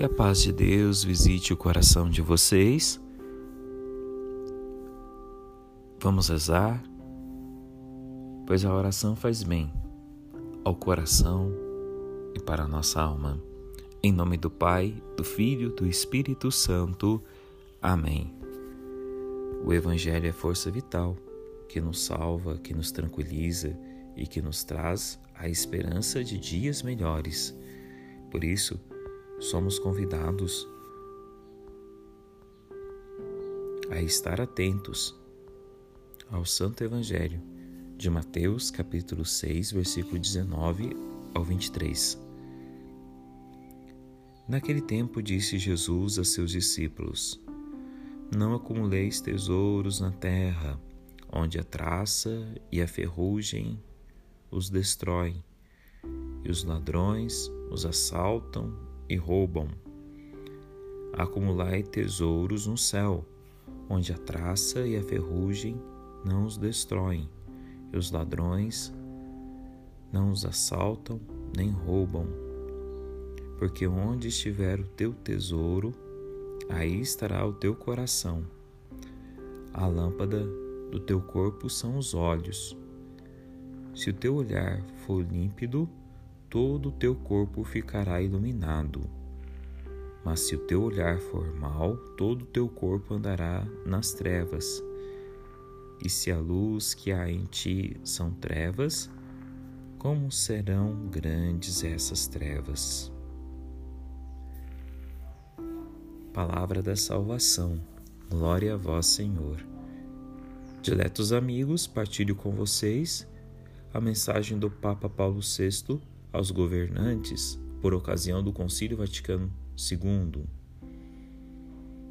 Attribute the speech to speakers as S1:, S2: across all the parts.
S1: Que a paz de Deus visite o coração de vocês. Vamos rezar, pois a oração faz bem ao coração e para a nossa alma. Em nome do Pai, do Filho, do Espírito Santo. Amém. O Evangelho é força vital que nos salva, que nos tranquiliza e que nos traz a esperança de dias melhores. Por isso, somos convidados a estar atentos ao Santo Evangelho de Mateus, capítulo 6, versículo 19 ao 23. Naquele tempo disse Jesus a seus discípulos: Não acumuleis tesouros na terra, onde a traça e a ferrugem os destroem, e os ladrões os assaltam e roubam. Acumulai tesouros no céu, onde a traça e a ferrugem não os destroem, e os ladrões não os assaltam nem roubam. Porque onde estiver o teu tesouro, aí estará o teu coração. A lâmpada do teu corpo são os olhos. Se o teu olhar for límpido, todo o teu corpo ficará iluminado. Mas se o teu olhar for mau, todo o teu corpo andará nas trevas. E se a luz que há em ti são trevas, como serão grandes essas trevas? Palavra da salvação. Glória a vós, Senhor. Diletos amigos, partilho com vocês a mensagem do Papa Paulo VI aos governantes por ocasião do Concílio Vaticano II.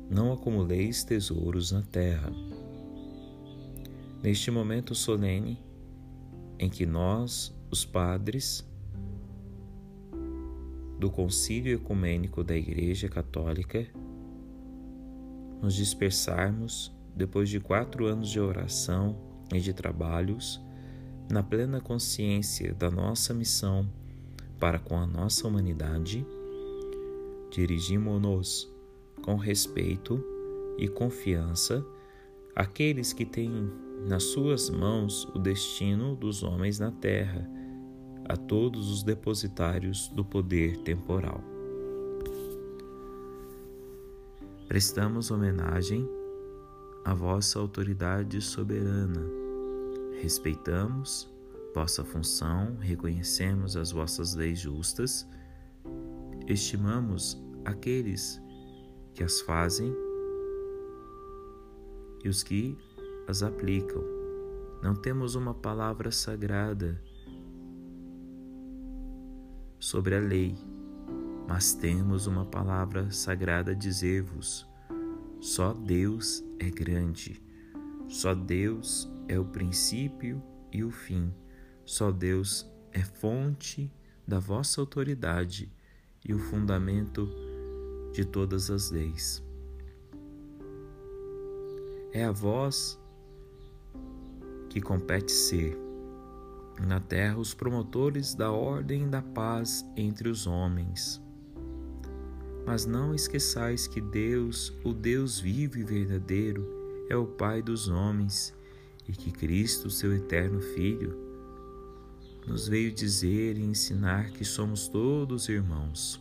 S1: Não acumuleis tesouros na terra. Neste momento solene em que nós, os padres do Concílio Ecumênico da Igreja Católica, nos dispersarmos depois de quatro anos de oração e de trabalhos, na plena consciência da nossa missão para com a nossa humanidade, dirigimos-nos com respeito e confiança àqueles que têm nas suas mãos o destino dos homens na terra, a todos os depositários do poder temporal. Prestamos homenagem à vossa autoridade soberana. Respeitamos vossa função, reconhecemos as vossas leis justas, estimamos aqueles que as fazem e os que as aplicam. Não temos uma palavra sagrada sobre a lei, mas temos uma palavra sagrada a dizer-vos: só Deus é grande, só Deus é o princípio e o fim. Só Deus é fonte da vossa autoridade e o fundamento de todas as leis. É a vós que compete ser na terra os promotores da ordem e da paz entre os homens. Mas não esqueçais que Deus, o Deus vivo e verdadeiro, é o Pai dos homens e que Cristo, seu eterno Filho, nos veio dizer e ensinar que somos todos irmãos.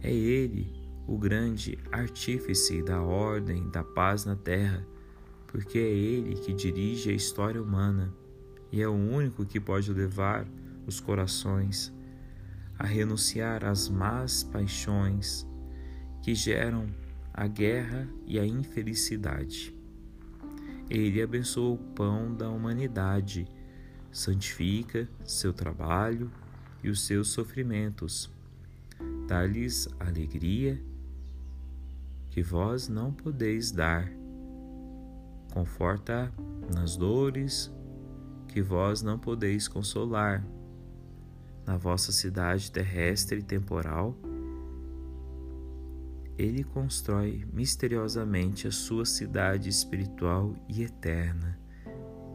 S1: É Ele o grande artífice da ordem, da paz na terra, porque é Ele que dirige a história humana e é o único que pode levar os corações a renunciar às más paixões que geram a guerra e a infelicidade. Ele abençoa o pão da humanidade santifica seu trabalho e os seus sofrimentos. Dá-lhes alegria que vós não podeis dar. Conforta nas dores que vós não podeis consolar. Na vossa cidade terrestre e temporal, ele constrói misteriosamente a sua cidade espiritual e eterna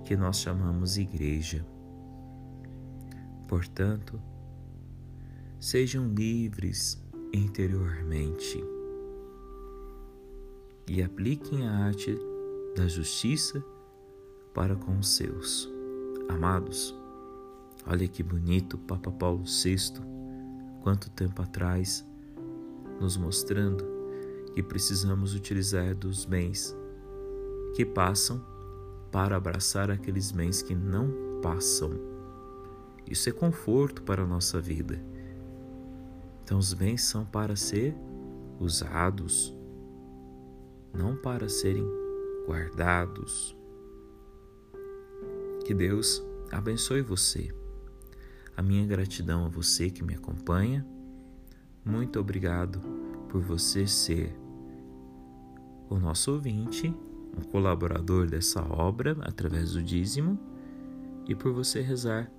S1: que nós chamamos igreja. Portanto, sejam livres interiormente e apliquem a arte da justiça para com os seus. Amados, olha que bonito Papa Paulo VI, quanto tempo atrás, nos mostrando que precisamos utilizar dos bens que passam para abraçar aqueles bens que não passam. Isso é conforto para a nossa vida. Então, os bens são para ser usados, não para serem guardados. Que Deus abençoe você. A minha gratidão a você que me acompanha. Muito obrigado por você ser o nosso ouvinte, um colaborador dessa obra através do dízimo e por você rezar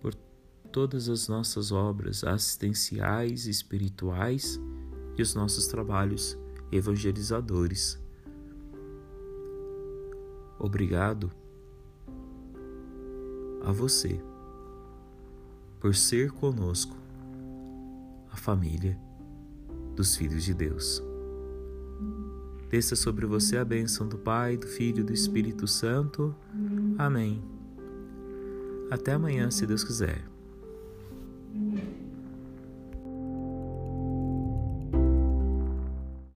S1: por todas as nossas obras assistenciais, espirituais e os nossos trabalhos evangelizadores. Obrigado a você por ser conosco, a família dos filhos de Deus. Desça sobre você a bênção do Pai, do Filho e do Espírito Santo. Amém. Até amanhã, se Deus quiser.